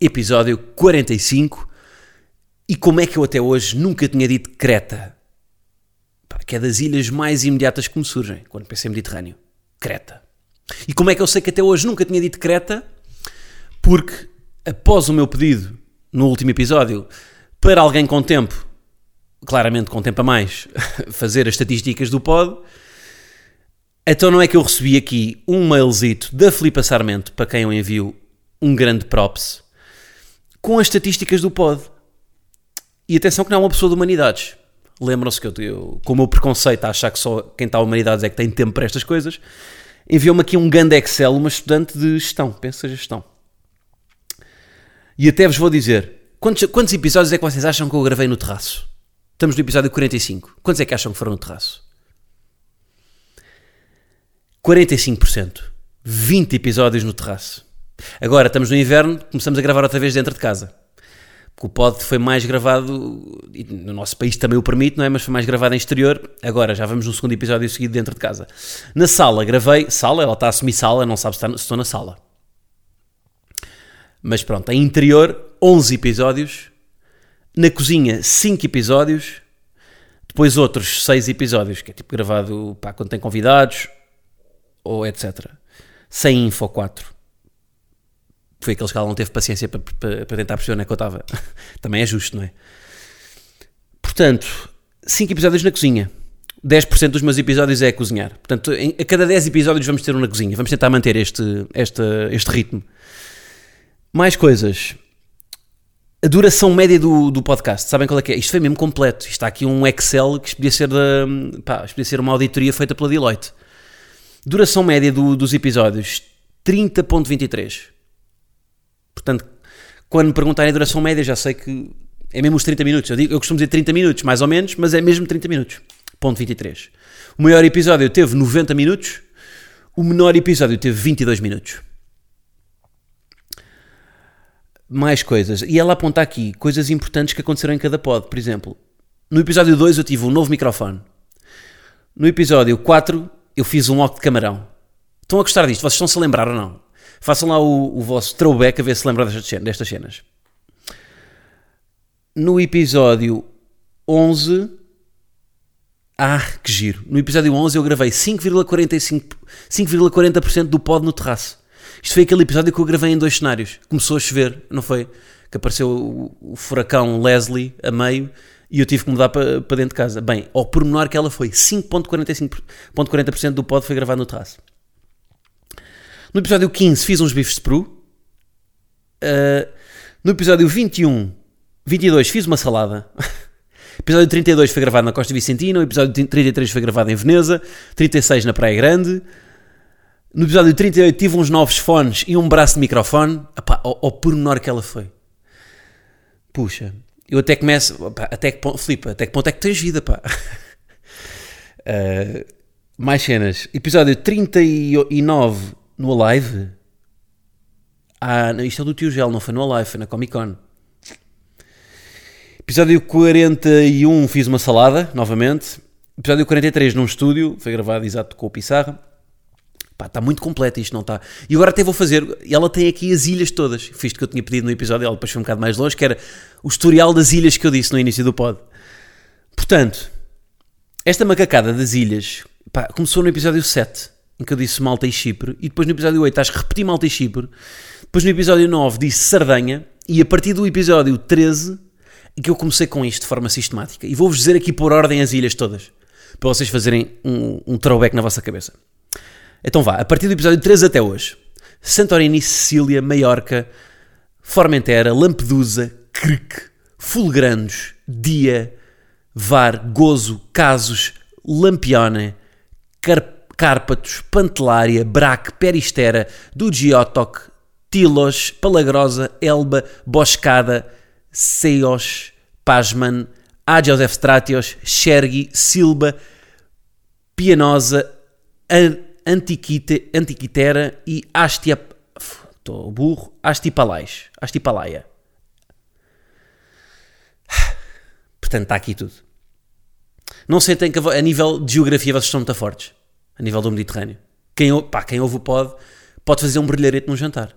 episódio 45. E como é que eu até hoje nunca tinha dito Creta? Que é das ilhas mais imediatas que me surgem quando penso em Mediterrâneo. Creta. E como é que eu sei que até hoje nunca tinha dito Creta? Porque após o meu pedido no último episódio para alguém com tempo, claramente com tempo a mais, fazer as estatísticas do pod, então não é que eu recebi aqui um mailzito da Filipa Sarmento, para quem eu envio um grande props, com as estatísticas do pod. E atenção que não é uma pessoa de humanidades. Lembram-se que eu, eu, com o meu preconceito a achar que só quem está a humanidades é que tem tempo para estas coisas, enviou-me aqui um grande Excel, uma estudante de gestão, pensa gestão. E até vos vou dizer, quantos, quantos episódios é que vocês acham que eu gravei no terraço? Estamos no episódio 45. Quantos é que acham que foram no terraço? 45%. 20 episódios no terraço. Agora estamos no inverno, começamos a gravar outra vez dentro de casa. Porque o pod foi mais gravado, e no nosso país também o permite, não é? Mas foi mais gravado em exterior. Agora já vamos no segundo episódio seguido dentro de casa. Na sala gravei, sala, ela está a assumir sala, não sabe se, está, se estou na sala. Mas pronto, em interior, 11 episódios. Na cozinha, 5 episódios. Depois outros 6 episódios, que é tipo gravado pá, quando tem convidados, ou etc. Sem info 4. Foi aqueles que ela não teve paciência para, para, para tentar perceber onde é que eu estava. Também é justo, não é? Portanto, 5 episódios na cozinha. 10% dos meus episódios é a cozinhar. Portanto, em, a cada 10 episódios vamos ter um na cozinha. Vamos tentar manter este, este, este ritmo. Mais coisas. A duração média do, do podcast, sabem qual é que é? Isto foi mesmo completo. Isto está aqui um Excel que podia ser, da, pá, podia ser uma auditoria feita pela Deloitte. Duração média do, dos episódios, 30.23. Portanto, quando me perguntarem a duração média, já sei que é mesmo os 30 minutos. Eu, digo, eu costumo dizer 30 minutos, mais ou menos, mas é mesmo 30 minutos. Ponto 23. O maior episódio teve 90 minutos, o menor episódio teve 22 minutos. Mais coisas. E ela aponta aqui coisas importantes que aconteceram em cada pod. Por exemplo, no episódio 2 eu tive um novo microfone. No episódio 4 eu fiz um oco de camarão. Estão a gostar disto? Vocês estão-se a lembrar ou não? Façam lá o, o vosso throwback a ver se lembram destas, destas cenas. No episódio 11. Ah, que giro. No episódio 11 eu gravei 5,45 5,40% do pod no terraço. Isto foi aquele episódio que eu gravei em dois cenários. Começou a chover, não foi? Que apareceu o, o furacão Leslie a meio e eu tive que mudar para, dentro de casa. Bem, ao pormenor que ela foi, 5.45% do pod foi gravado no terraço. No episódio 15 fiz uns bifes de peru. Uh, no episódio 21, 22 fiz uma salada. episódio 32 foi gravado na Costa Vicentina. O episódio 33 foi gravado em Veneza. 36 na Praia Grande. No episódio 38 tive uns novos fones e um braço de microfone. Epá, ao, ao pormenor que ela foi. Puxa, eu até começo, pá, até que ponto, Filipe, até que ponto é que tens vida, pá? Uh, mais cenas. Episódio 39 no Alive. Ah, isto é do Tio Gel, não foi no Alive, foi na Comic Con. Episódio 41 fiz uma salada, novamente. Episódio 43 num estúdio, foi gravado exato com o Pissarra. Pá, está muito completo isto, não está? E agora até vou fazer, ela tem aqui as ilhas todas, fiz que eu tinha pedido no episódio, ela depois foi um bocado mais longe, que era o historial das ilhas que eu disse no início do pod. Portanto, esta macacada das ilhas, pá, começou no episódio 7, em que eu disse Malta e Chipre, e depois no episódio 8 acho que repeti Malta e Chipre, depois no episódio 9 disse Sardanha, e a partir do episódio 13 é que eu comecei com isto de forma sistemática. E vou-vos dizer aqui por ordem as ilhas todas, para vocês fazerem um, um throwback na vossa cabeça. Então vá, a partir do episódio 13 até hoje. Santorini, Sicília, Maiorca, Formentera, Lampedusa, Cric, Fulgrandos, Dia, Var, Gozo, Casos, Lampione, Car Cárpatos, Pantelária, Braque, Peristera, Dugiotoc, Tilos, Palagrosa, Elba, Boscada, Seios, Pasman, Agios Efstratios, Xergi, Silba, Pianosa, Antiquite, Antiquitera e Astia... Estou burro. Astipalais. Astipalaia. Portanto, está aqui tudo. Não sentem que a nível de geografia vocês são muito fortes. A nível do Mediterrâneo. Quem, pá, quem ouve o pod pode fazer um brilharete num jantar.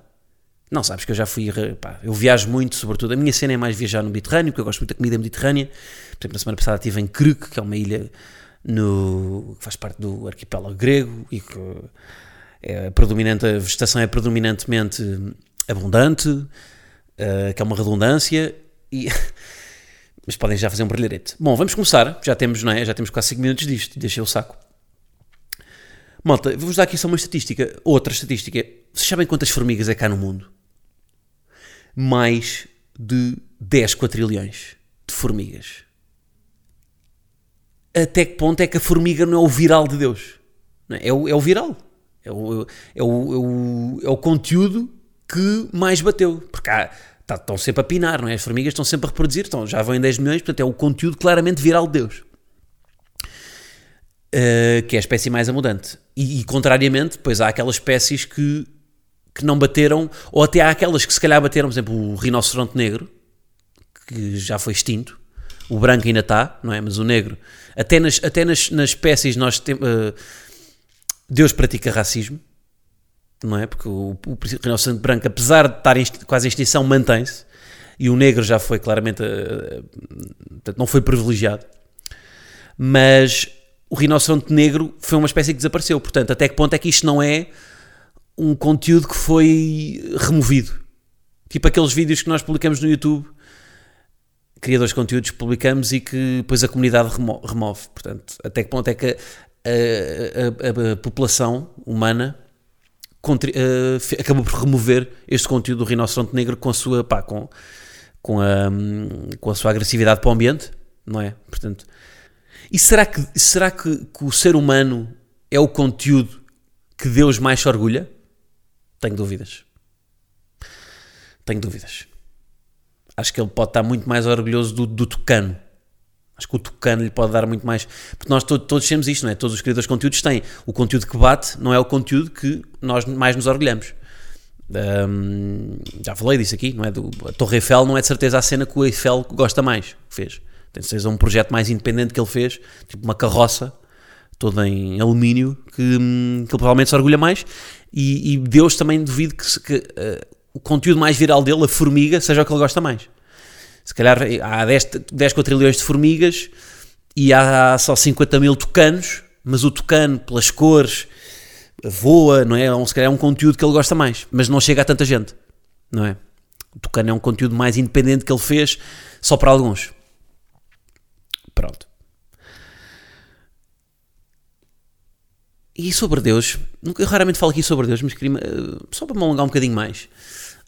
Não, sabes que eu já fui. Pá, eu viajo muito, sobretudo. A minha cena é mais viajar no Mediterrâneo, porque eu gosto muito da comida mediterrânea. Por exemplo, na semana passada estive em Kruk, que é uma ilha no, que faz parte do arquipélago grego e que é predominante, a vegetação é predominantemente abundante, uh, que é uma redundância. E mas podem já fazer um brilharete. Bom, vamos começar. Já temos, não é? Já temos quase 5 minutos disto. Deixei o saco. Malta, vou-vos dar aqui só uma estatística. Outra estatística. Vocês sabem quantas formigas é cá no mundo? mais de 10 quatrilhões de formigas. Até que ponto é que a formiga não é o viral de Deus? É? é, o, é o viral. É o, é, o, é, o, é o conteúdo que mais bateu. Porque há, tá, estão sempre a pinar, não é? As formigas estão sempre a reproduzir, estão, já vão em 10 milhões, portanto é o conteúdo claramente viral de Deus. Uh, que é a espécie mais abundante. E, e, contrariamente, depois há aquelas espécies que que não bateram, ou até há aquelas que se calhar bateram, por exemplo, o rinoceronte negro, que já foi extinto, o branco ainda está, não é? Mas o negro, até nas, até nas, nas espécies nós temos. Uh, Deus pratica racismo, não é? Porque o, o rinoceronte branco, apesar de estar quase em extinção, mantém-se, e o negro já foi claramente. Uh, não foi privilegiado. Mas o rinoceronte negro foi uma espécie que desapareceu. Portanto, até que ponto é que isto não é um conteúdo que foi removido. Tipo aqueles vídeos que nós publicamos no YouTube, criadores de conteúdos publicamos e que depois a comunidade remo remove. Portanto, até que ponto é que a, a, a, a população humana uh, acabou por remover este conteúdo do rinoceronte negro com a sua, pá, com, com, a, com a sua agressividade para o ambiente, não é? Portanto, e será que, será que, que o ser humano é o conteúdo que Deus mais se orgulha? Tenho dúvidas. Tenho dúvidas. Acho que ele pode estar muito mais orgulhoso do, do Tucano. Acho que o Tucano lhe pode dar muito mais. Porque nós todos, todos temos isto, não é? Todos os criadores de conteúdos têm. O conteúdo que bate não é o conteúdo que nós mais nos orgulhamos. Um, já falei disso aqui, não é? Do, a Torre Eiffel não é de certeza a cena que o Eiffel gosta mais, fez. Ser um projeto mais independente que ele fez, tipo uma carroça toda em alumínio, que, hum, que ele provavelmente se orgulha mais. E, e Deus também duvido que, que uh, o conteúdo mais viral dele, a formiga, seja o que ele gosta mais. Se calhar há 10, 10 quatrilhões de formigas e há só 50 mil tucanos, mas o tucano, pelas cores, voa, não é? Se calhar é um conteúdo que ele gosta mais, mas não chega a tanta gente, não é? O tucano é um conteúdo mais independente que ele fez só para alguns. Pronto. E sobre Deus, eu raramente falo aqui sobre Deus, mas queria, eh, só para me alongar um bocadinho mais.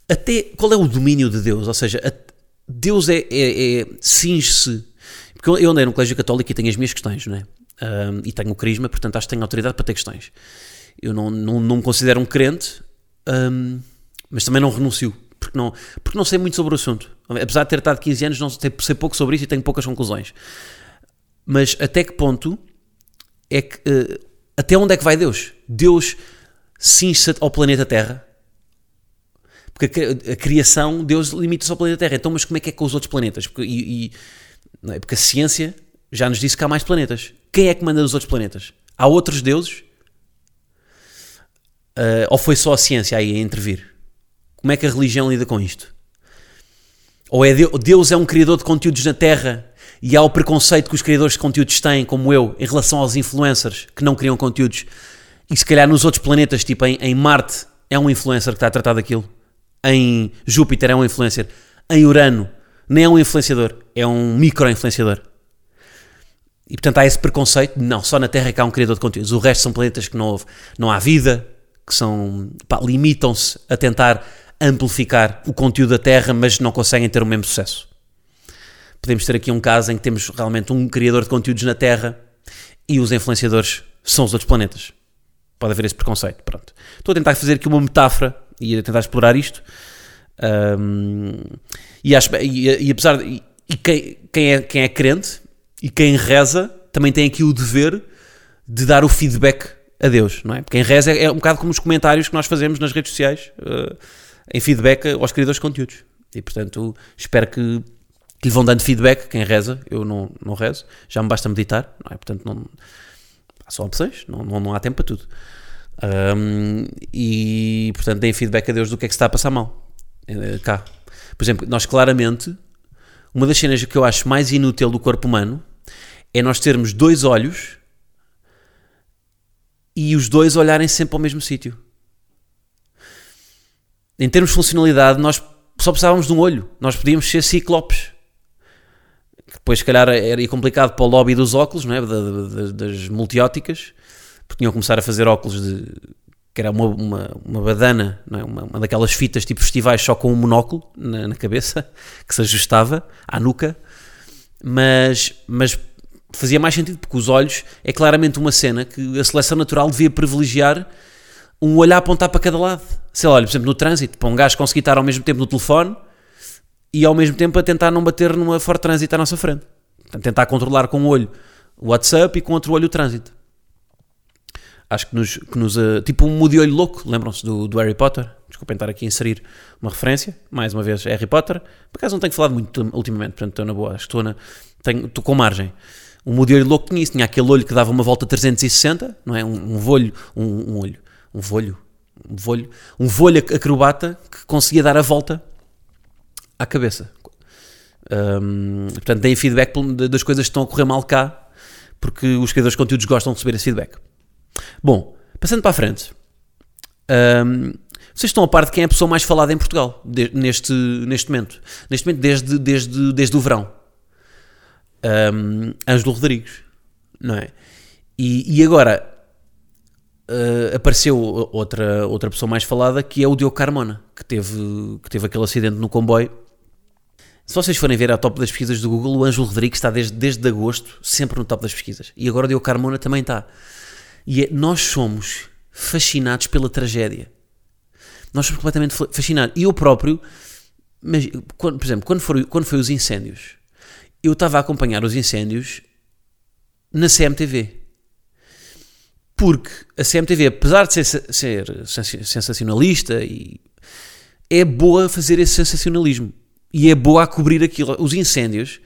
Até qual é o domínio de Deus? Ou seja, Deus é, é, é cinge-se. Porque eu andei no colégio católico e tenho as minhas questões, não é? Um, e tenho o carisma, portanto acho que tenho autoridade para ter questões. Eu não, não, não me considero um crente, um, mas também não renuncio, porque não, porque não sei muito sobre o assunto. Apesar de ter estado 15 anos, não sei, sei pouco sobre isso e tenho poucas conclusões. Mas até que ponto é que. Uh, até onde é que vai Deus? Deus cinge ao planeta Terra? Porque a, criação, Deus limita-se ao planeta Terra. Então, mas como é que é com os outros planetas? Porque, e, e, é? Porque a ciência já nos disse que há mais planetas. Quem é que manda nos outros planetas? Há outros deuses? Uh, ou foi só a ciência aí a intervir? Como é que a religião lida com isto? Ou é Deus, Deus é um criador de conteúdos na Terra e há o preconceito que os criadores de conteúdos têm, como eu, em relação aos influencers que não criam conteúdos. E se calhar nos outros planetas, tipo em, em Marte, é um influencer que está a tratar daquilo. Em Júpiter é um influencer. Em Urano, nem é um influenciador, é um micro-influenciador. E portanto há esse preconceito não, só na Terra é que há um criador de conteúdos. O resto são planetas que não, houve, não há vida, que são limitam-se a tentar amplificar o conteúdo da Terra, mas não conseguem ter o mesmo sucesso podemos ter aqui um caso em que temos realmente um criador de conteúdos na Terra e os influenciadores são os outros planetas. Pode haver esse preconceito. Pronto. Estou a tentar fazer aqui uma metáfora e a tentar explorar isto. Um, e, acho, e, e apesar de, e quem, quem, é, quem é crente e quem reza também tem aqui o dever de dar o feedback a Deus, não é? Quem reza é, é um bocado como os comentários que nós fazemos nas redes sociais uh, em feedback aos criadores de conteúdos. E portanto, espero que, que lhe vão dando feedback quem reza. Eu não, não rezo, já me basta meditar, não é? Portanto, não, são opções, não, não, não há tempo para tudo. Um, e portanto, deem feedback a Deus do que é que se está a passar mal. Uh, cá. Por exemplo, nós claramente, uma das cenas que eu acho mais inútil do corpo humano é nós termos dois olhos e os dois olharem sempre ao mesmo sítio. Em termos de funcionalidade, nós só precisávamos de um olho. Nós podíamos ser ciclopes. Depois, se calhar, era complicado para o lobby dos óculos, não é? das multióticas, porque tinham que começar a fazer óculos de. que era uma, uma, uma badana, é? uma, uma, daquelas fitas tipo festivais só com um monóculo na, na cabeça, que se ajustava à nuca. Mas, mas fazia mais sentido, porque os olhos é claramente uma cena que a seleção natural devia privilegiar um olhar a apontar para cada lado. Sei lá, olha, por exemplo, no trânsito, para um gajo conseguir estar ao mesmo tempo no telefone e ao mesmo tempo a tentar não bater numa forte trânsito à nossa frente. Portanto, tentar controlar com um olho o WhatsApp e com outro olho o trânsito. Acho que nos. Que nos uh, tipo um mude olho louco, lembram-se do, do Harry Potter? Desculpem estar aqui a inserir uma referência, mais uma vez, Harry Potter. Por acaso não tenho falado muito ultimamente, portanto estou na boa, acho que estou, na, tenho, estou com margem. O modelo louco tinha isso, tinha aquele olho que dava uma volta 360, não é? Um, um volho, um, um, olho, um volho, um volho, um volho acrobata que conseguia dar a volta à cabeça. Um, portanto, deem feedback das coisas que estão a correr mal cá, porque os criadores de conteúdos gostam de receber esse feedback. Bom, passando para a frente. Um, vocês estão a par de quem é a pessoa mais falada em Portugal de, neste, neste momento. Neste momento, desde, desde, desde o verão um, Ângelo Rodrigues, não é? E, e agora uh, apareceu outra, outra pessoa mais falada que é o Diogo Carmona, que teve, que teve aquele acidente no comboio. Se vocês forem ver a top das pesquisas do Google, o Ângelo Rodrigues está desde, desde agosto sempre no top das pesquisas. E agora o Diogo Carmona também está. E é, nós somos fascinados pela tragédia. Nós somos completamente fascinados. E eu próprio, mas, quando, por exemplo, quando, for, quando foi os incêndios, eu estava a acompanhar os incêndios na CMTV. Porque a CMTV, apesar de ser, ser sensacionalista, e é boa fazer esse sensacionalismo. E é boa a cobrir aquilo. Os incêndios.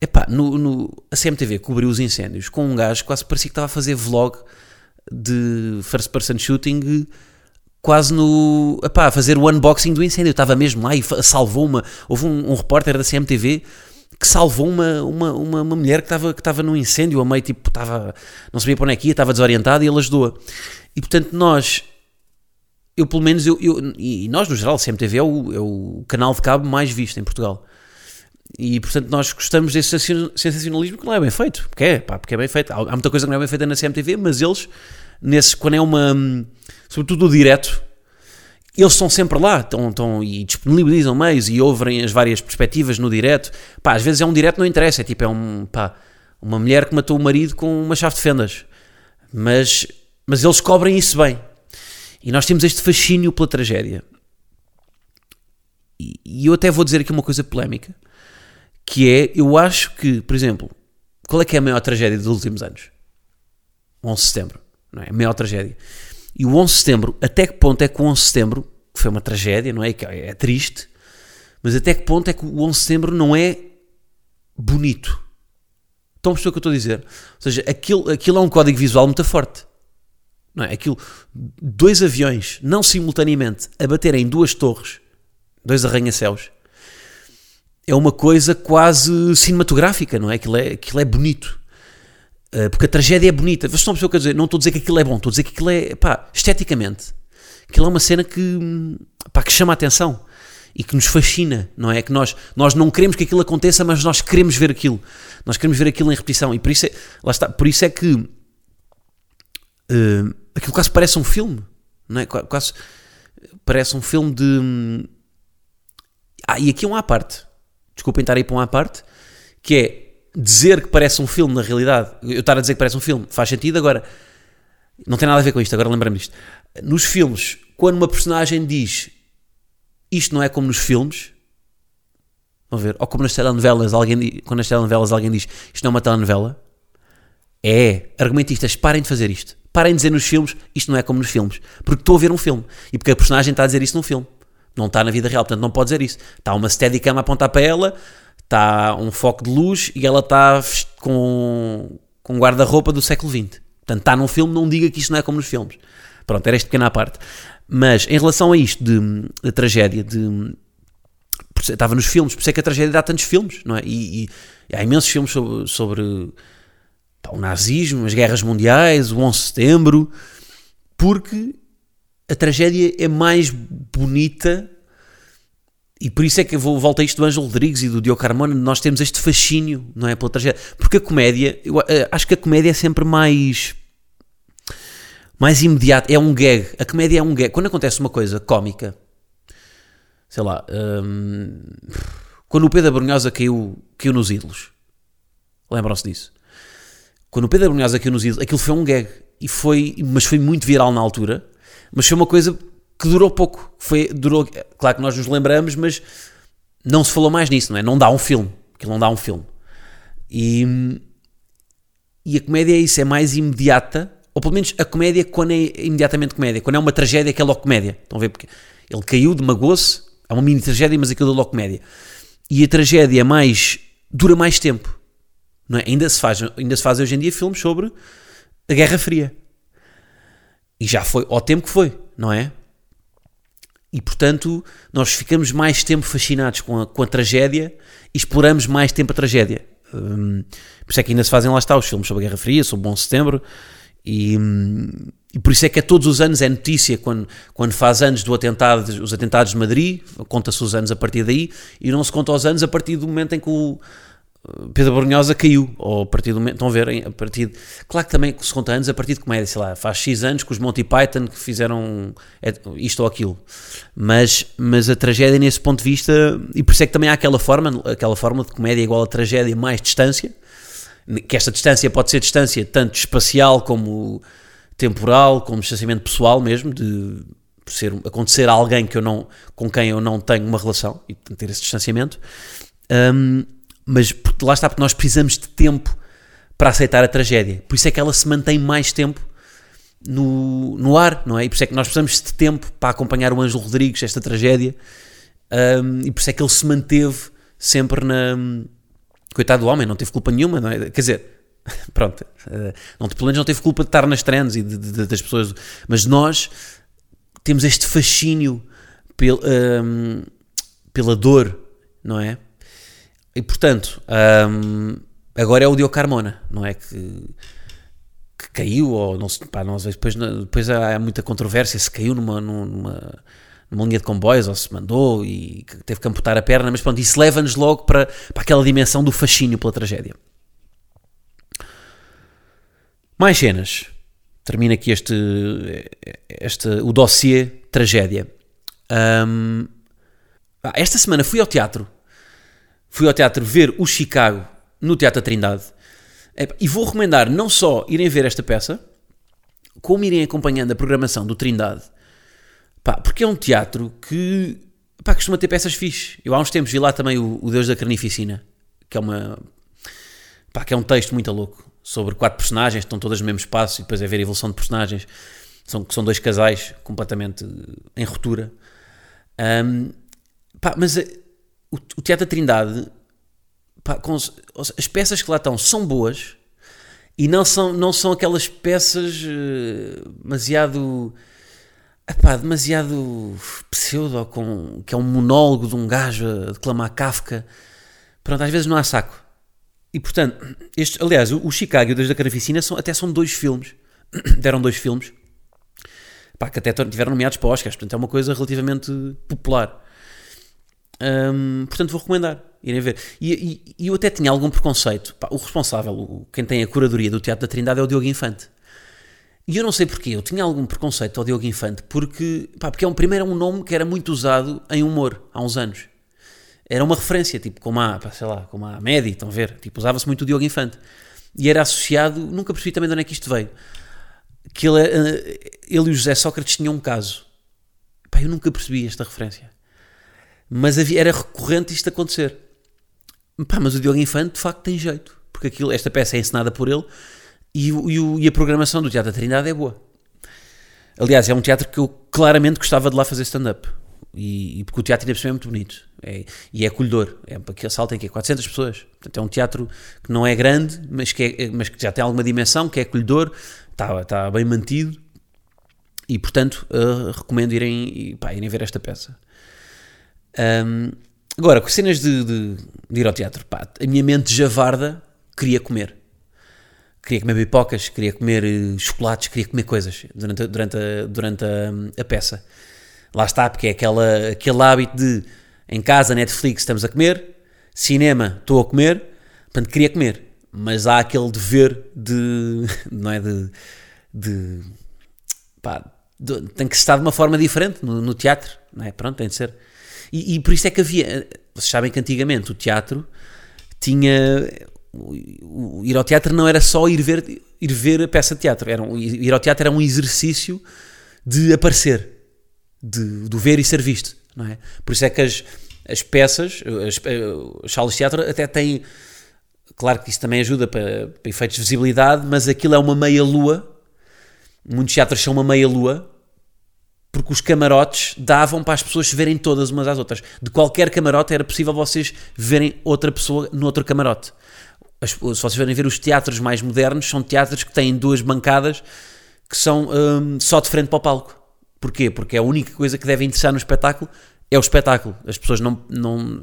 Epá, no, no, a CMTV cobriu os incêndios com um gajo que quase parecia que estava a fazer vlog de first person shooting quase no. Epá, a fazer o unboxing do incêndio. Estava mesmo lá e salvou uma. Houve um, um repórter da CMTV que salvou uma, uma, uma, uma mulher que estava, que estava num incêndio, a meio tipo, estava, não sabia para onde é que ia, estava desorientada e ele ajudou. E portanto, nós, eu pelo menos, eu, eu e nós no geral, CMTV é o, é o canal de cabo mais visto em Portugal. E portanto, nós gostamos desse sensacionalismo que não é bem feito, porque é, pá, porque é bem feito. Há, muita coisa que não é bem feita na CMTV, mas eles, nesses, quando é uma, sobretudo o direto, eles estão sempre lá estão, estão, e disponibilizam meios e ouvem as várias perspectivas no direto. Pá, às vezes é um direto, não interessa, é tipo, é um, pá, uma mulher que matou o marido com uma chave de fendas. Mas, mas eles cobrem isso bem. E nós temos este fascínio pela tragédia. E, eu até vou dizer aqui uma coisa polémica, que é, eu acho que, por exemplo, qual é que é a maior tragédia dos últimos anos? 11 de setembro, não é? A maior tragédia. E o 11 de setembro, até que ponto é que o 11 de setembro, que foi uma tragédia, não é? Que é triste, mas até que ponto é que o 11 de setembro não é bonito? Estão a perceber o que eu estou a dizer? Ou seja, aquilo, aquilo é um código visual muito forte. Não é? Aquilo, dois aviões, não simultaneamente, a baterem em duas torres, dois arranha-céus, é uma coisa quase cinematográfica, não é? Aquilo é, aquilo é bonito. Uh, porque a tragédia é bonita. Vocês estão a perceber o que dizer? Não estou a dizer que aquilo é bom, estou a dizer que aquilo é, pá, esteticamente, aquilo é uma cena que, pá, que chama a atenção e que nos fascina, não é? Que nós, nós não queremos que aquilo aconteça, mas nós queremos ver aquilo. Nós queremos ver aquilo em repetição. E por isso é, lá está, por isso é que uh, aquilo quase parece um filme, não é? Quase parece um filme de. Ah, e aqui um à parte. Desculpem estar aí para um à parte, que é dizer que parece um filme na realidade, eu estar a dizer que parece um filme, faz sentido agora. Não tem nada a ver com isto, agora lembra-me disto. Nos filmes, quando uma personagem diz isto não é como nos filmes, vão ver, ou como nas telenovelas, alguém, quando nas telenovelas alguém diz isto não é uma telenovela, é, argumentistas, parem de fazer isto. Parem de dizer nos filmes, isto não é como nos filmes. Porque estou a ver um filme. E porque a personagem está a dizer isso num filme. Não está na vida real, portanto não pode dizer isso. Está uma steadicam a apontar para ela, está um foco de luz e ela está com, com guarda-roupa do século XX. Portanto, está num filme, não diga que isto não é como nos filmes. Pronto, era este pequeno à parte. Mas em relação a isto de, da tragédia, de, estava nos filmes, por isso é que a tragédia dá tantos filmes, não é? E, e há imensos filmes sobre, sobre o nazismo, as guerras mundiais, o 11 de setembro, porque a tragédia é mais bonita e por isso é que eu volto a isto do Ângelo Rodrigues e do Diogo Carmona, nós temos este fascínio, não é, pela tragédia, porque a comédia, eu eh, acho que a comédia é sempre mais mais imediata, é um gag, a comédia é um gag, quando acontece uma coisa cómica, sei lá, hum, quando o Pedro Brunhosa caiu, caiu nos ídolos, lembram-se disso? Quando o Pedro Brunhosa caiu nos ídolos, aquilo foi um gag, e foi, mas foi muito viral na altura, mas foi uma coisa que durou pouco, foi, durou, claro que nós nos lembramos, mas não se falou mais nisso, não é? Não dá um filme, aquilo não dá um filme. E, e a comédia é isso, é mais imediata, ou pelo menos a comédia quando é imediatamente comédia, quando é uma tragédia que é logo comédia. Estão a ver? Porque ele caiu, demagou-se, é uma mini tragédia, mas aquilo é logo comédia. E a tragédia é mais. dura mais tempo. Não é? ainda, se faz, ainda se fazem hoje em dia filmes sobre a Guerra Fria. E já foi ao tempo que foi, não é? E portanto, nós ficamos mais tempo fascinados com a, com a tragédia e exploramos mais tempo a tragédia. Hum, por isso é que ainda se fazem lá está os filmes sobre a Guerra Fria, sobre o 11 de Setembro, e, hum, e por isso é que a todos os anos é notícia quando, quando faz anos do atentado, os atentados de Madrid, conta-se os anos a partir daí, e não se conta os anos a partir do momento em que o Pedro Brunhosa caiu, ou a partir do momento, estão a ver, a partir, claro que também se conta anos a partir de comédia, sei lá, faz X anos que os Monty Python que fizeram é, isto ou aquilo, mas, mas a tragédia nesse ponto de vista, e por isso é que também há aquela forma, aquela forma de comédia igual a tragédia mais distância, que esta distância pode ser distância tanto espacial como temporal, como distanciamento pessoal mesmo, de ser, acontecer a alguém que eu não, com quem eu não tenho uma relação, e ter esse distanciamento, Hum, mas lá está, porque nós precisamos de tempo para aceitar a tragédia. Por isso é que ela se mantém mais tempo no, no ar, não é? E por isso é que nós precisamos de tempo para acompanhar o Ângelo Rodrigues, esta tragédia, Hum, e por isso é que ele se manteve sempre na. Coitado do homem, não teve culpa nenhuma, não é? Quer dizer, pronto, eh, não, pelo menos não teve culpa de estar nas trends e de- de- das pessoas, mas nós temos este fascínio pel, hum, pela dor, não é? E portanto, hum, agora é o Diogo Carmona, não é? Que, que caiu, ou não sei, pá, não depois, depois há muita controvérsia se caiu numa, numa, numa linha de comboios ou se mandou e teve que amputar a perna, mas pronto, isso leva-nos logo para, para aquela dimensão do fascínio pela tragédia. Mais cenas. Termina aqui este, este o dossiê tragédia. Hum, ah, esta semana fui ao teatro. Fui ao teatro ver o Chicago no Teatro da Trindade. Epá, E vou recomendar não só irem ver esta peça, como irem acompanhando a programação do Trindade. Pá, porque é um teatro que pá, costuma ter peças fixe. Eu há uns tempos vi lá também o, o Deus da Carnificina, que é uma pá, que é um texto muito louco sobre quatro personagens que estão todas no mesmo espaço e depois é ver a evolução de personagens. São, são dois casais completamente em ruptura. Ahm, pá, mas eh, o, Teatro da Trindade, pá, com as peças que lá estão são boas e não são, não são aquelas peças eh, demasiado. epá, demasiado pseudo, com, que é um monólogo de um gajo a declamar Kafka. Pronto, às vezes não há saco. E portanto, este, aliás, o, o Chicago e o Deus da Carnificina são, até são dois filmes. Deram dois filmes. Que até tiveram nomeados para Oscars. Portanto, é uma coisa relativamente popular. Hum, portanto, vou recomendar. Irem ver. E, e- e eu até tinha algum preconceito. Pá, o responsável, o- quem tem a curadoria do Teatro da Trindade é o Diogo Infante. E eu não sei porquê, eu tinha algum preconceito ao Diogo Infante, porque, pá, porque é um, primeiro é um nome que era muito usado em humor, há uns anos. Era uma referência, tipo, como a, sei lá, como a Medi, estão a ver? Tipo, usava-se muito o Diogo Infante. E era associado, nunca percebi também de onde é que isto veio. Que ele, eh, ele e o José Sócrates tinham um caso. Pá, eu nunca percebi esta referência. Mas havia, era recorrente isto acontecer. Pá, mas o Diogo Infante de facto tem jeito, porque aquilo, esta peça é encenada por ele e, e e a programação do Teatro da Trindade é boa. Aliás, é um teatro que eu claramente gostava de lá fazer stand-up. E, e porque o teatro ainda é muito bonito. É- e é acolhedor. É, porque saltem aqui 400 pessoas. Portanto, é um teatro que não é grande, mas que, é- mas que já tem alguma dimensão, que é acolhedor, está, está bem mantido. E, portanto, eh, recomendo irem, e, pá, irem ver esta peça. Ahm, agora, com cenas de, de- de ir ao teatro, pá, a minha mente javarda queria comer. Queria comer pipocas, queria comer eh, chocolates, queria comer coisas durante, durante, a, durante a, a peça. Lá está, porque é aquela, aquele hábito de em casa, Netflix, estamos a comer, cinema, estou a comer, portanto queria comer. Mas há aquele dever de. não é? De. de pá, de- tem que estar de uma forma diferente no, no teatro, não é? Pronto, tem de ser. E, e por isso é que havia. Vocês sabem que antigamente o teatro tinha. o- o- Ir ao teatro não era só ir ver, ir ver a peça de teatro. Era um- ir ao teatro era um exercício de aparecer, de, de ver e ser visto. Não é? Por isso é que as, as peças, as, as salas de teatro até têm. Claro que isso também ajuda para, para efeitos de visibilidade, mas aquilo é uma meia-lua. Muitos teatros são uma meia-lua porque os camarotes davam para as pessoas se verem todas umas às outras. De qualquer camarote era possível vocês verem outra pessoa no outro camarote. As- se vocês verem ver os teatros mais modernos, são teatros que têm duas bancadas que são hum, só de frente para o palco. Porquê? Porque a única coisa que deve interessar no espetáculo é o espetáculo. As pessoas não. não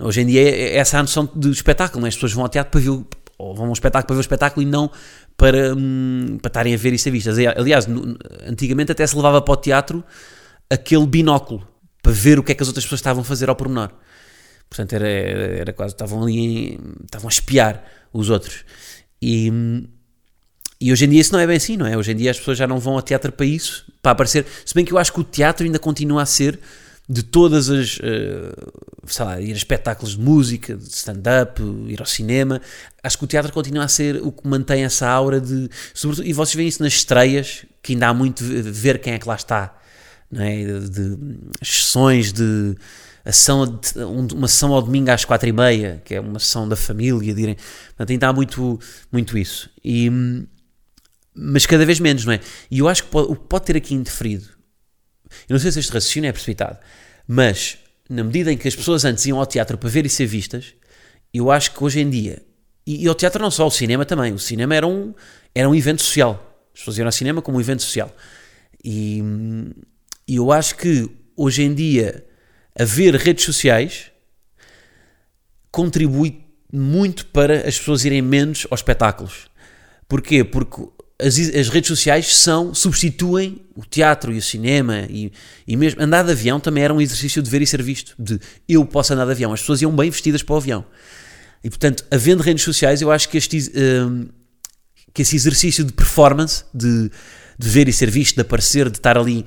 hoje em dia é essa a noção de espetáculo, não é? As pessoas vão ao teatro para ver. Ou vão ao espetáculo para ver o espetáculo e não para, hum, para estarem a ver isso a vistas. Aliás, no- antigamente até se levava para o teatro aquele binóculo para ver o que é que as outras pessoas estavam a fazer ao pormenor. Portanto, era, era, quase, estavam ali, estavam a espiar os outros. E, e hoje em dia isso não é bem assim, não é? Hoje em dia as pessoas já não vão ao teatro para isso, para aparecer. Se bem que eu acho que o teatro ainda continua a ser de todas as, eh, sei lá, ir a espetáculos de música, de stand-up, ir ao cinema. Acho que o teatro continua a ser o que mantém essa aura de. Sobretudo, e vocês veem isso nas estreias, que ainda há muito de ver quem é que lá está. Não é? de, de- as sessões de ação, de- um- uma sessão ao domingo às quatro e meia, que é uma sessão da família, de irem, portanto ainda há muito, muito isso. E, hum, mas cada vez menos, não é? E eu acho que pode, o que pode ter aqui interferido, eu não sei se este raciocínio é precipitado, mas na medida em que as pessoas antes iam ao teatro para ver e ser vistas, eu acho que hoje em dia, e, e ao teatro não só, o cinema também, o cinema era um, era um evento social. As pessoas iam ao cinema como um evento social. E, e eu acho que hoje em dia haver redes sociais contribui muito para as pessoas irem menos aos espetáculos. Porquê? Porque as, as redes sociais são, substituem o teatro e o cinema e, e mesmo andar de avião também era um exercício de ver e ser visto. De eu posso andar de avião. As pessoas iam bem vestidas para o avião. E portanto, havendo redes sociais, eu acho que este, hum, que esse exercício de performance, de, de ver e ser visto, de aparecer, de estar ali,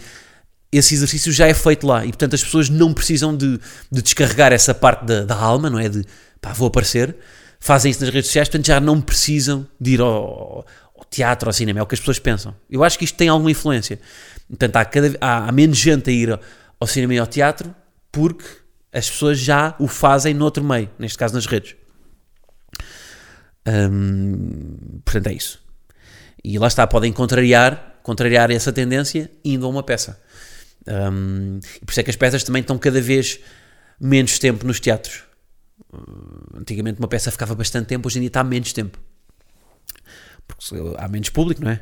esse exercício já é feito lá. E portanto, as pessoas não precisam de, de descarregar essa parte da, da alma, não é? De pá, vou aparecer. Fazem isso nas redes sociais, portanto, já não precisam de ir ao, ao teatro, ao cinema. É o que as pessoas pensam. Eu acho que isto tem alguma influência. Portanto, há, cada, há, há menos gente a ir ao, cinema e ao teatro porque as pessoas já o fazem noutro meio, neste caso nas redes. Hum, portanto, é isso. E lá está, podem contrariar, contrariar essa tendência indo a uma peça. Hum, e por isso é que as peças também estão cada vez menos tempo nos teatros. Hum, Antigamente uma peça ficava bastante tempo, hoje em dia está menos tempo. Porque há menos público, não é?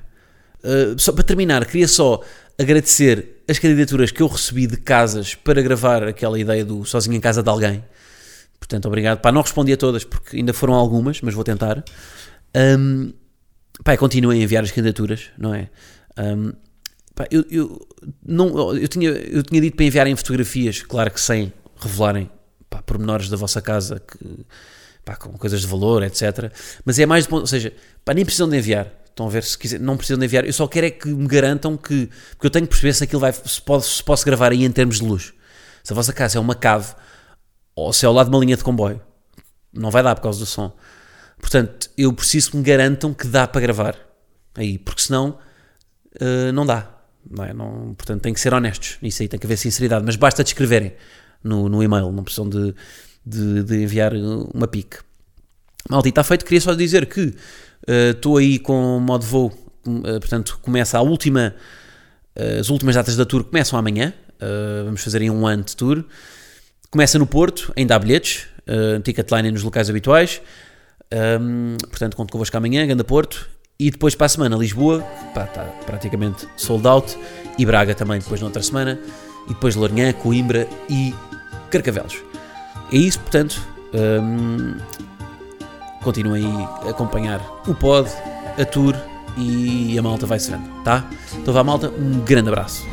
Uh, só para terminar, queria só agradecer as candidaturas que eu recebi de casas para gravar aquela ideia do Sozinho em Casa de Alguém. Portanto, obrigado. Pá, não respondi a todas porque ainda foram algumas, mas vou tentar. Um, pá, continuem a enviar as candidaturas, não é? Um, pá, eu, eu, não, eu, tinha, eu tinha dito para enviarem fotografias, claro que sem revelarem pá, pormenores da vossa casa, que, pá, com coisas de valor, etc. Mas é mais ou seja, pá, nem precisam de enviar. Estão a ver se quiser, não precisam de enviar. Eu só quero é que me garantam que, porque eu tenho que perceber se aquilo vai, se, pode, se posso gravar aí em termos de luz. Se a vossa casa é uma cave ou se é ao lado de uma linha de comboio, não vai dar por causa do som. Portanto, eu preciso que me garantam que dá para gravar aí, porque senão uh, não dá. Não é? Não, portanto, tem que ser honestos. Isso aí tem que haver sinceridade. Mas basta descreverem no, no e-mail, não precisam de, de, de enviar uma pique. Malta, está feito. Queria só dizer que estou uh, aí com modo voo, uh, portanto, começa a última, uh, as últimas datas da tour começam amanhã. vamos fazer aí um ano de tour. Começa no Porto, ainda há bilhetes, uh, Ticketline nos locais habituais. Um, portanto, conto convosco amanhã, Ganda Porto. E depois para a semana, Lisboa, pá, está praticamente sold out. E Braga também depois na outra semana. E depois Lourinhã, Coimbra e Carcavelos. É isso, portanto. Um, continuem a acompanhar o pod, a tour e a malta vai se vendo, tá? Então vá malta, um grande abraço.